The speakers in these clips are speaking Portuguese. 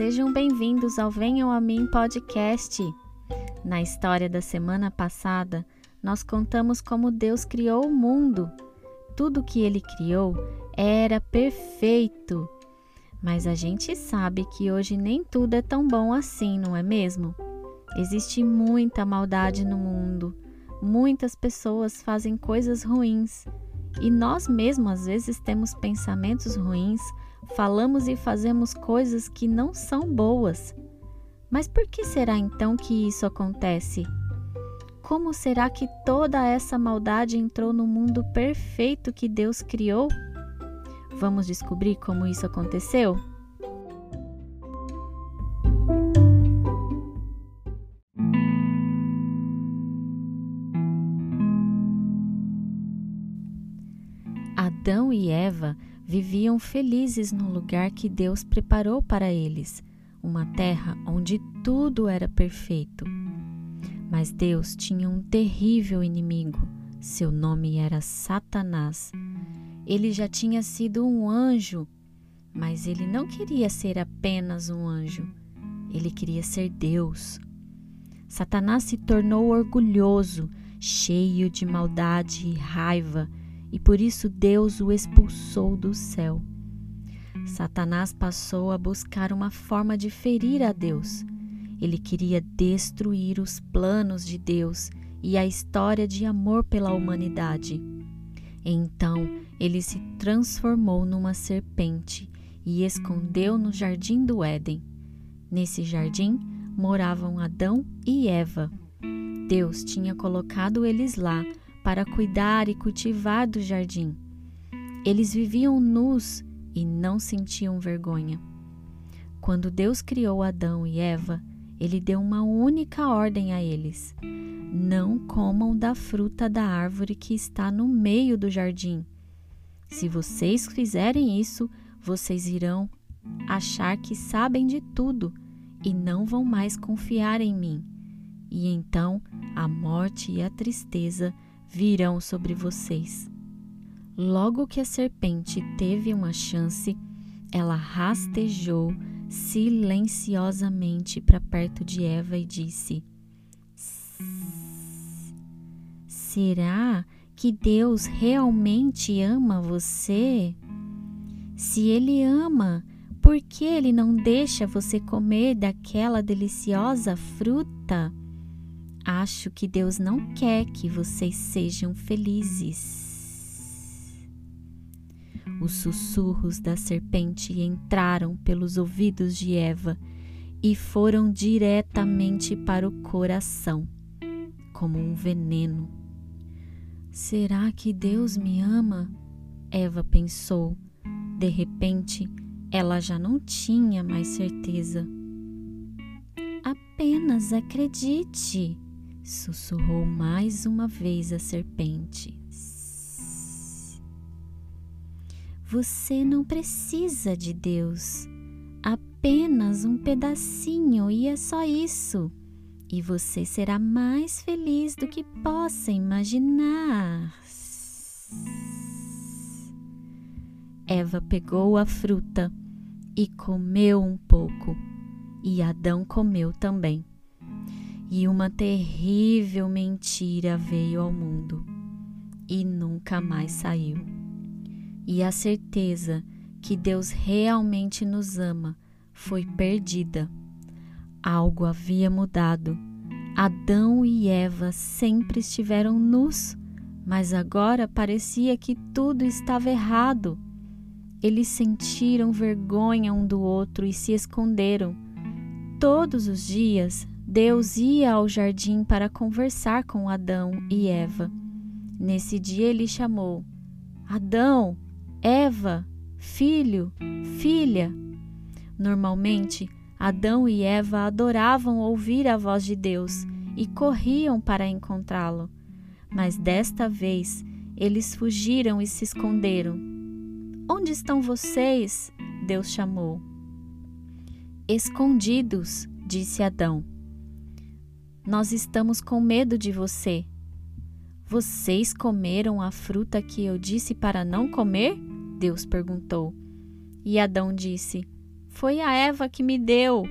sejam bem-vindos ao Venham a Mim podcast. Na história da semana passada, nós contamos como Deus criou o mundo. Tudo que ele criou era perfeito. Mas a gente sabe que hoje nem tudo é tão bom assim, não é mesmo? Existe muita maldade no mundo. Muitas pessoas fazem coisas ruins. E nós mesmos às vezes temos pensamentos ruins, falamos e fazemos coisas que não são boas. Mas por que será então que isso acontece? Como será que toda essa maldade entrou no mundo perfeito que Deus criou? Vamos descobrir como isso aconteceu? Adão e Eva viviam felizes no lugar que Deus preparou para eles, uma terra onde tudo era perfeito. Mas Deus tinha um terrível inimigo. Seu nome era Satanás. Ele já tinha sido um anjo, mas ele não queria ser apenas um anjo. Ele queria ser Deus. Satanás se tornou orgulhoso, cheio de maldade e raiva e por isso Deus o expulsou do céu. Satanás passou a buscar uma forma de ferir a Deus. Ele queria destruir os planos de Deus e a história de amor pela humanidade. Então ele se transformou numa serpente e escondeu no jardim do Éden. Nesse jardim moravam Adão e Eva. Deus tinha colocado eles lá para cuidar e cultivar do jardim. Eles viviam nus e não sentiam vergonha. Quando Deus criou Adão e Eva, ele deu uma única ordem a eles: Não comam da fruta da árvore que está no meio do jardim. Se vocês fizerem isso, vocês irão achar que sabem de tudo e não vão mais confiar em mim. E então a morte e a tristeza virão sobre vocês. Logo que a serpente teve uma chance, ela rastejou silenciosamente para perto de Eva e disse: Será que Deus realmente ama você? Se Ele ama, por que Ele não deixa você comer daquela deliciosa fruta? Acho que Deus não quer que vocês sejam felizes. Os sussurros da serpente entraram pelos ouvidos de Eva e foram diretamente para o coração, como um veneno. Será que Deus me ama? Eva pensou. De repente, ela já não tinha mais certeza. Apenas acredite, sussurrou mais uma vez a serpente. Você não precisa de Deus, apenas um pedacinho e é só isso. E você será mais feliz do que possa imaginar. Eva pegou a fruta e comeu um pouco, e Adão comeu também e uma terrível mentira veio ao mundo e nunca mais saiu. E a certeza que Deus realmente nos ama foi perdida. Algo havia mudado. Adão e Eva sempre estiveram nus, mas agora parecia que tudo estava errado. Eles sentiram vergonha um do outro e se esconderam. Todos os dias Deus ia ao jardim para conversar com Adão e Eva. Nesse dia ele chamou: Adão, Eva, filho, filha. Normalmente, Adão e Eva adoravam ouvir a voz de Deus e corriam para encontrá-lo. Mas desta vez, eles fugiram e se esconderam. Onde estão vocês? Deus chamou. Escondidos, disse Adão. Nós estamos com medo de você. Vocês comeram a fruta que eu disse para não comer? Deus perguntou. E Adão disse: Foi a Eva que me deu.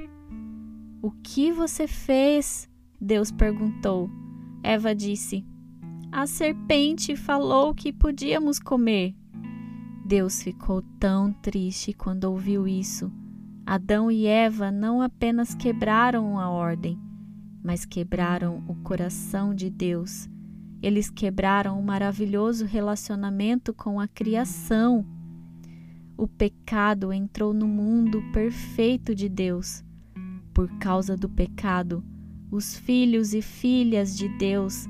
O que você fez? Deus perguntou. Eva disse: A serpente falou que podíamos comer. Deus ficou tão triste quando ouviu isso. Adão e Eva não apenas quebraram a ordem, mas quebraram o coração de Deus. Eles quebraram o maravilhoso relacionamento com a criação. O pecado entrou no mundo perfeito de Deus. Por causa do pecado, os filhos e filhas de Deus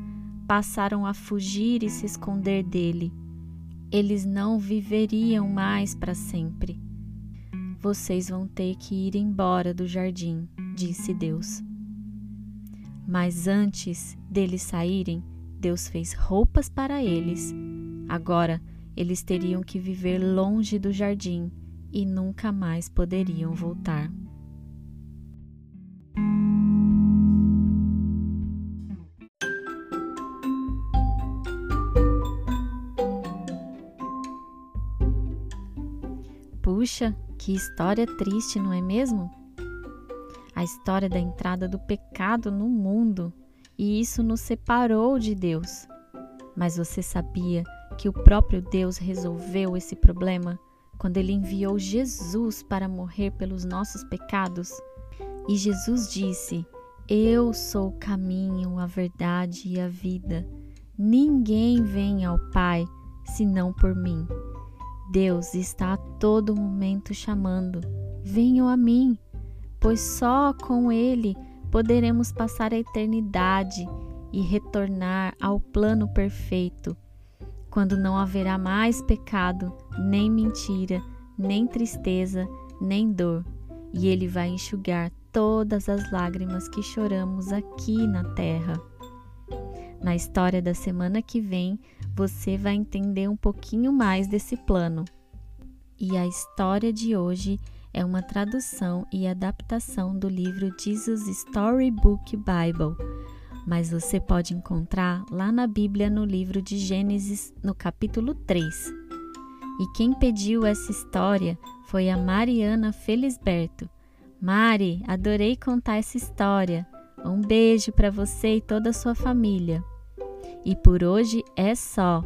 passaram a fugir e se esconder dele eles não viveriam mais para sempre. Vocês vão ter que ir embora do jardim, disse Deus. Mas antes deles saírem, Deus fez roupas para eles. Agora eles teriam que viver longe do jardim e nunca mais poderiam voltar. Puxa, que história triste, não é mesmo? A história da entrada do pecado no mundo e isso nos separou de Deus. Mas você sabia que o próprio Deus resolveu esse problema quando ele enviou Jesus para morrer pelos nossos pecados? E Jesus disse: Eu sou o caminho, a verdade e a vida. Ninguém vem ao Pai senão por mim. Deus está a todo momento chamando: venham a mim, pois só com Ele poderemos passar a eternidade e retornar ao plano perfeito, quando não haverá mais pecado, nem mentira, nem tristeza, nem dor, e Ele vai enxugar todas as lágrimas que choramos aqui na terra. Na história da semana que vem, você vai entender um pouquinho mais desse plano. E a história de hoje é uma tradução e adaptação do livro Jesus Storybook Bible, mas você pode encontrar lá na Bíblia no livro de Gênesis, no capítulo 3. E quem pediu essa história foi a Mariana Felisberto. Mari, adorei contar essa história. Um beijo para você e toda a sua família. E por hoje é só.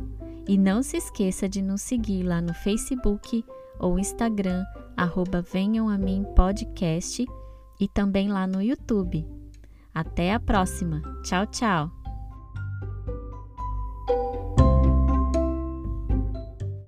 E não se esqueça de nos seguir lá no Facebook ou Instagram, arroba Venham a Mim Podcast e também lá no YouTube. Até a próxima. Tchau, tchau.